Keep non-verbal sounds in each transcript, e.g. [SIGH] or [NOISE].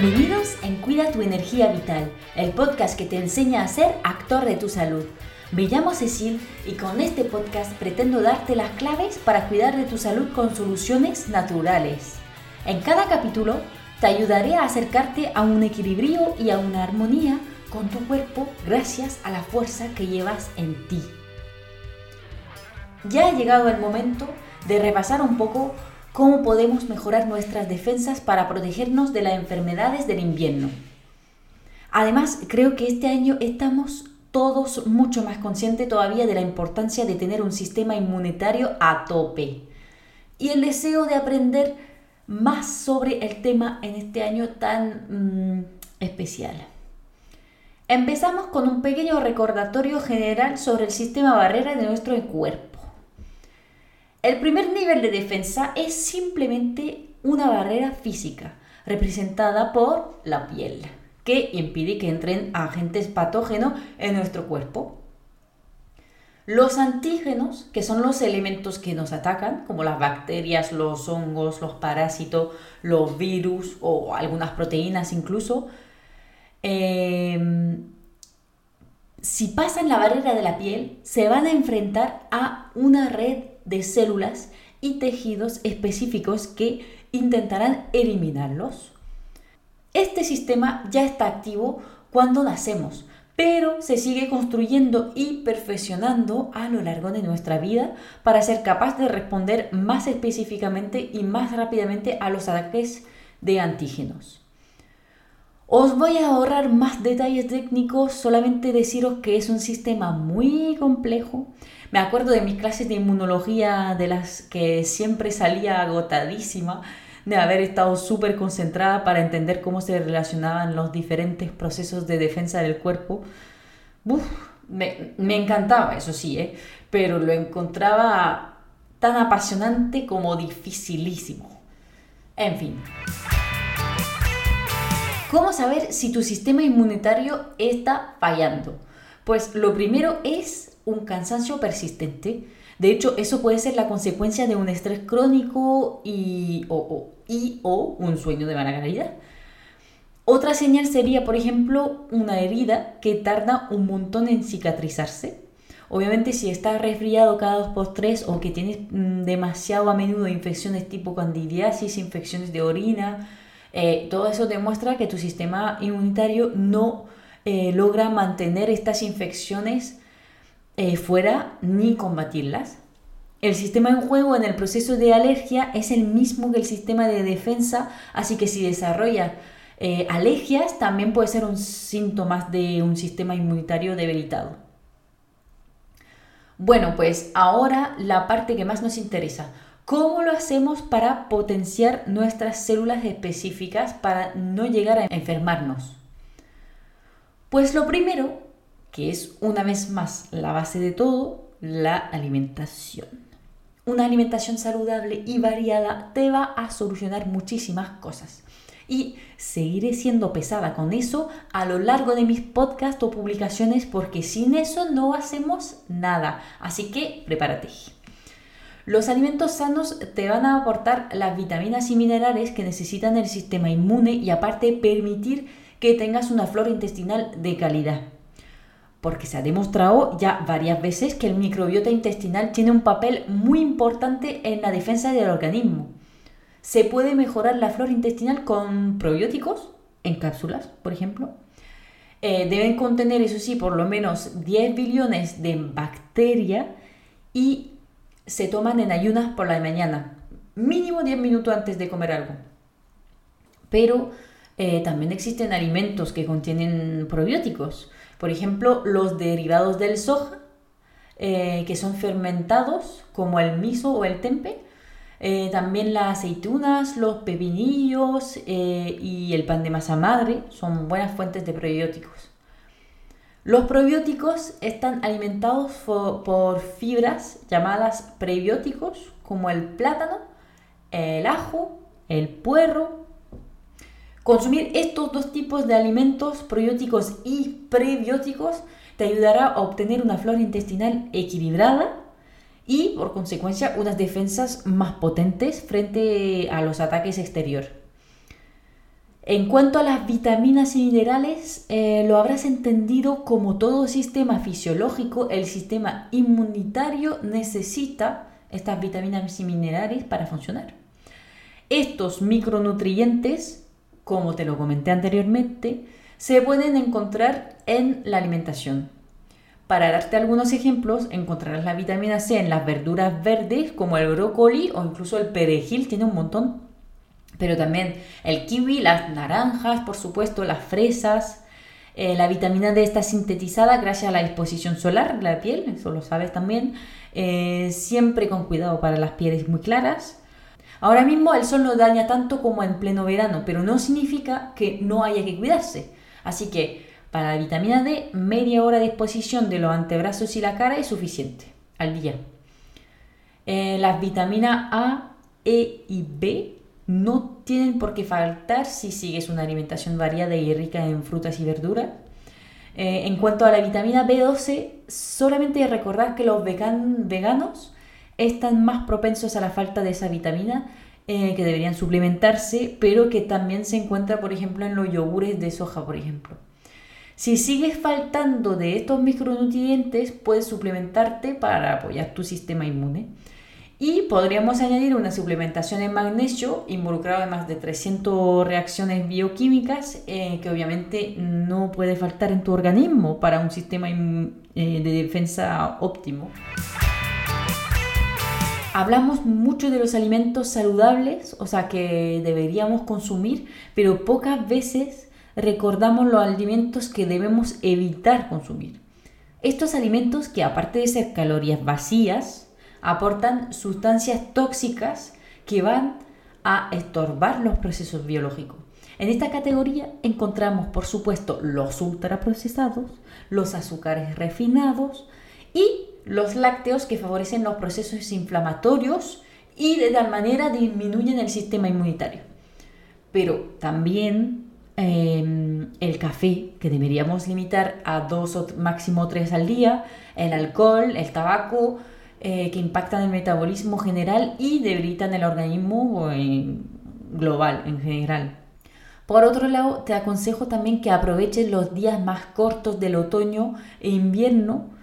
Bienvenidos en Cuida tu energía vital, el podcast que te enseña a ser actor de tu salud. Me llamo Cecil y con este podcast pretendo darte las claves para cuidar de tu salud con soluciones naturales. En cada capítulo te ayudaré a acercarte a un equilibrio y a una armonía con tu cuerpo gracias a la fuerza que llevas en ti. Ya ha llegado el momento de repasar un poco cómo podemos mejorar nuestras defensas para protegernos de las enfermedades del invierno. Además, creo que este año estamos todos mucho más conscientes todavía de la importancia de tener un sistema inmunitario a tope y el deseo de aprender más sobre el tema en este año tan mm, especial. Empezamos con un pequeño recordatorio general sobre el sistema barrera de nuestro cuerpo. El primer nivel de defensa es simplemente una barrera física, representada por la piel, que impide que entren agentes patógenos en nuestro cuerpo. Los antígenos, que son los elementos que nos atacan, como las bacterias, los hongos, los parásitos, los virus o algunas proteínas incluso, em, si pasan la barrera de la piel, se van a enfrentar a una red de células y tejidos específicos que intentarán eliminarlos. Este sistema ya está activo cuando nacemos, pero se sigue construyendo y perfeccionando a lo largo de nuestra vida para ser capaz de responder más específicamente y más rápidamente a los ataques de antígenos. Os voy a ahorrar más detalles técnicos, solamente deciros que es un sistema muy complejo. Me acuerdo de mis clases de inmunología de las que siempre salía agotadísima, de haber estado súper concentrada para entender cómo se relacionaban los diferentes procesos de defensa del cuerpo. me, me, encantaba, eso sí, ¿eh? pero lo encontraba tan apasionante como dificilísimo. En fin. ¿Cómo saber si tu sistema inmunitario está fallando? Pues lo primero es un cansancio persistente. De hecho, eso puede ser la consecuencia de un estrés crónico y o, o un sueño de mala calidad. Otra señal sería, por ejemplo, una herida que tarda un montón en cicatrizarse. Obviamente si estás resfriado cada dos por tres o que tienes mm, demasiado a menudo infecciones tipo candidiasis, infecciones de orina, eh, todo eso demuestra que tu sistema inmunitario no eh, logra mantener estas infecciones eh, fuera ni combatirlas. El sistema en juego en el proceso de alergia es el mismo que el sistema de defensa, así que si desarrolla alergias también puede ser un síntoma de un sistema inmunitario debilitado. Bueno, pues ahora la parte que más nos interesa. ¿Cómo lo hacemos para potenciar nuestras células específicas para no llegar a enfermarnos? Pues lo primero, que es una vez más la base de todo, la alimentación. Una alimentación saludable y variada te va a solucionar muchísimas cosas. Y seguiré siendo pesada con eso a lo largo de mis podcasts o publicaciones porque sin eso no hacemos nada. Así que prepárate. Los alimentos sanos te van a aportar las vitaminas y minerales que necesitan el sistema inmune y aparte permitir que tengas una flora intestinal de calidad. Porque se ha demostrado ya varias veces que el microbiota intestinal tiene un papel muy importante en la defensa del organismo. Se puede mejorar la flora intestinal con probióticos en cápsulas, por ejemplo. Eh, deben contener, eso sí, por lo menos 10 billones de bacterias y se toman en ayunas por la mañana, mínimo 10 minutos antes de comer algo. Pero eh, también existen alimentos que contienen probióticos, por ejemplo, los derivados del soja, eh, que son fermentados, como el miso o el tempe, eh, también las aceitunas, los pepinillos y el pan de masa madre son buenas fuentes de probióticos. Los probióticos están alimentados por fibras llamadas prebióticos como el plátano, el ajo, el puerro. Consumir estos dos tipos de alimentos probióticos y prebióticos te ayudará a obtener una flora intestinal equilibrada y por consecuencia unas defensas más potentes frente a los ataques exteriores. En cuanto a las vitaminas y minerales, eh, lo habrás entendido como todo sistema fisiológico, el sistema inmunitario necesita estas vitaminas y minerales para funcionar. Estos micronutrientes, como te lo comenté anteriormente, se pueden encontrar en la alimentación. Para darte algunos ejemplos, encontrarás la vitamina C en las verduras verdes como el brócoli o incluso el perejil, tiene un montón pero también el kiwi, las naranjas, por supuesto, las fresas. Eh, la vitamina D está sintetizada gracias a la exposición solar de la piel, eso lo sabes también. Eh, siempre con cuidado para las pieles muy claras. Ahora mismo el sol no daña tanto como en pleno verano, pero no significa que no haya que cuidarse. Así que para la vitamina D, media hora de exposición de los antebrazos y la cara es suficiente al día. Eh, las vitaminas A, E y B no tienen por qué faltar si sigues una alimentación variada y rica en frutas y verduras. Eh, en cuanto a la vitamina B12, solamente recordar que los veganos están más propensos a la falta de esa vitamina, eh, que deberían suplementarse, pero que también se encuentra, por ejemplo, en los yogures de soja, por ejemplo. Si sigues faltando de estos micronutrientes, puedes suplementarte para apoyar tu sistema inmune. Y podríamos añadir una suplementación en magnesio involucrada en más de 300 reacciones bioquímicas eh, que obviamente no puede faltar en tu organismo para un sistema eh, de defensa óptimo. Hablamos mucho de los alimentos saludables, o sea, que deberíamos consumir, pero pocas veces recordamos los alimentos que debemos evitar consumir. Estos alimentos que aparte de ser calorías vacías, aportan sustancias tóxicas que van a estorbar los procesos biológicos. En esta categoría encontramos, por supuesto, los ultraprocesados, los azúcares refinados y los lácteos que favorecen los procesos inflamatorios y de tal manera disminuyen el sistema inmunitario. Pero también em, el café, que deberíamos limitar a dos o máximo tres al día, el alcohol, el tabaco, eh, que impactan el metabolismo general y debilitan el organismo global en general. Por otro lado, te aconsejo también que aproveches los días más cortos del otoño e invierno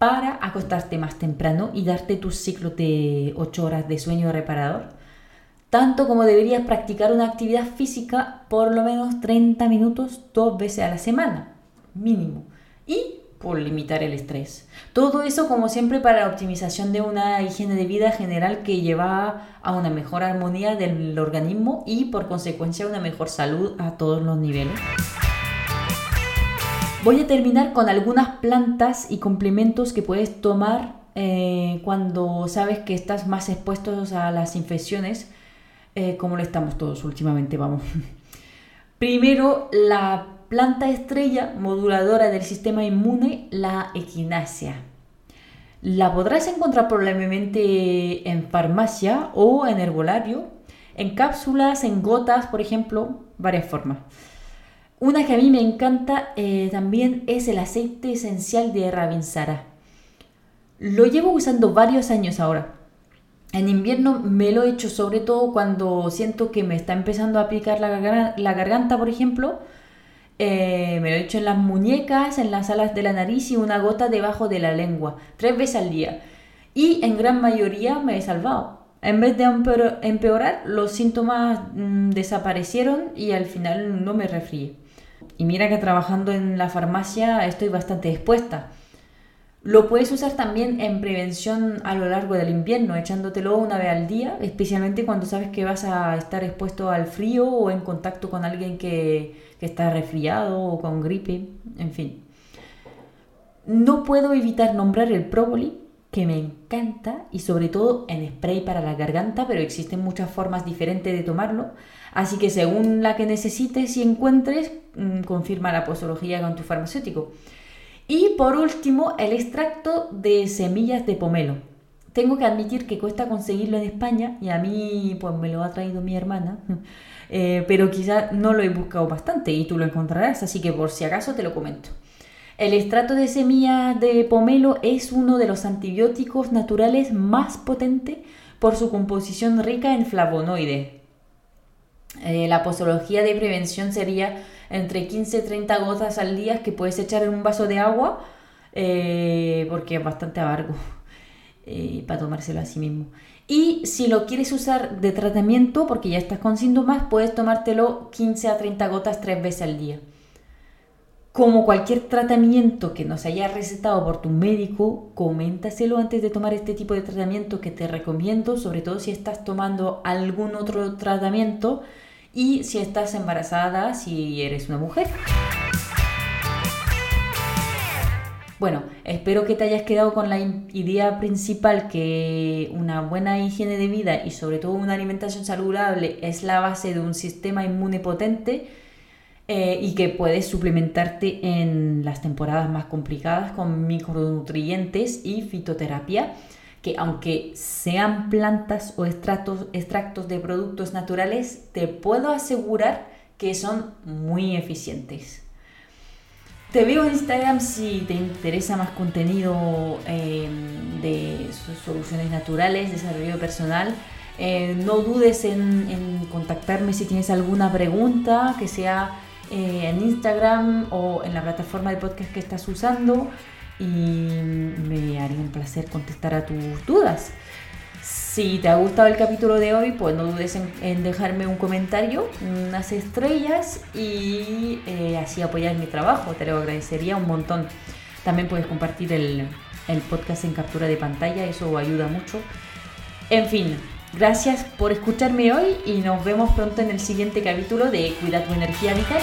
para acostarte más temprano y darte tu ciclo de 8 horas de sueño reparador. Tanto como deberías practicar una actividad física por lo menos 30 minutos dos veces a la semana, mínimo. Y por limitar el estrés. Todo eso como siempre para la optimización de una higiene de vida general que lleva a una mejor armonía del organismo y por consecuencia una mejor salud a todos los niveles. Voy a terminar con algunas plantas y complementos que puedes tomar eh, cuando sabes que estás más expuesto a las infecciones, eh, como lo estamos todos últimamente, vamos. [LAUGHS] Primero, la planta estrella moduladora del sistema inmune, la equinacia. La podrás encontrar probablemente en farmacia o en herbolario, en cápsulas, en gotas, por ejemplo, varias formas. Una que a mí me encanta eh, también es el aceite esencial de Ravinsara. Lo llevo usando varios años ahora. En invierno me lo he hecho sobre todo cuando siento que me está empezando a picar la, garganta, por ejemplo, eh, me lo he hecho en las muñecas, en las alas de la nariz y una gota debajo de la lengua, tres veces al día. Y en gran mayoría me he salvado. En vez de empeorar, los síntomas mm, desaparecieron y al final no me resfrié. Y mira que trabajando en la farmacia estoy bastante expuesta. Lo puedes usar también en prevención a lo largo del invierno, echándotelo una vez al día, especialmente cuando sabes que vas a estar expuesto al frío o en contacto con alguien que, está resfriado o con gripe, en fin. No puedo evitar nombrar el próboli, que me encanta, y sobre todo en spray para la garganta, pero existen muchas formas diferentes de tomarlo, así que según la que necesites y encuentres, mm, confirma la posología con tu farmacéutico. Y por último, el extracto de semillas de pomelo. Tengo que admitir que cuesta conseguirlo en España y a mí pues me lo ha traído mi hermana. [LAUGHS] Eh, pero quizá no lo he buscado bastante y tú lo encontrarás, así que por si acaso te lo comento. El extracto de semillas de pomelo es uno de los antibióticos naturales más potentes por su composición rica en flavonoides. Eh, la posología de prevención sería entre 15 y 30 gotas al día que puedes echar en un vaso de agua, eh, porque es bastante amargo [LAUGHS] eh, para tomárselo a sí mismo. Y si lo quieres usar de tratamiento, porque ya estás con síntomas, puedes tomártelo 15 a 30 gotas tres veces al día. Como cualquier tratamiento que nos haya recetado por tu médico, coméntaselo antes de tomar este tipo de tratamiento que te recomiendo, sobre todo si estás tomando algún otro tratamiento y si estás embarazada, si eres una mujer. Bueno, espero que te hayas quedado con la idea principal que una buena higiene de vida y sobre todo una alimentación saludable es la base de un sistema inmune potente eh, y que puedes suplementarte en las temporadas más complicadas con micronutrientes y fitoterapia que aunque sean plantas o extractos, extractos de productos naturales, te puedo asegurar que son muy eficientes. Te veo en Instagram si te interesa más contenido em, de soluciones naturales, desarrollo personal. Eh, no dudes en, contactarme si tienes alguna pregunta, que sea eh, en Instagram o en la plataforma de podcast que estás usando y me haría un placer contestar a tus dudas. Si te ha gustado el capítulo de hoy, pues no dudes en, dejarme un comentario, unas estrellas y eh, así apoyar mi trabajo. Te lo agradecería un montón. También puedes compartir el, el podcast en captura de pantalla, eso ayuda mucho. En fin, gracias por escucharme hoy y nos vemos pronto en el siguiente capítulo de Cuida tu energía vital.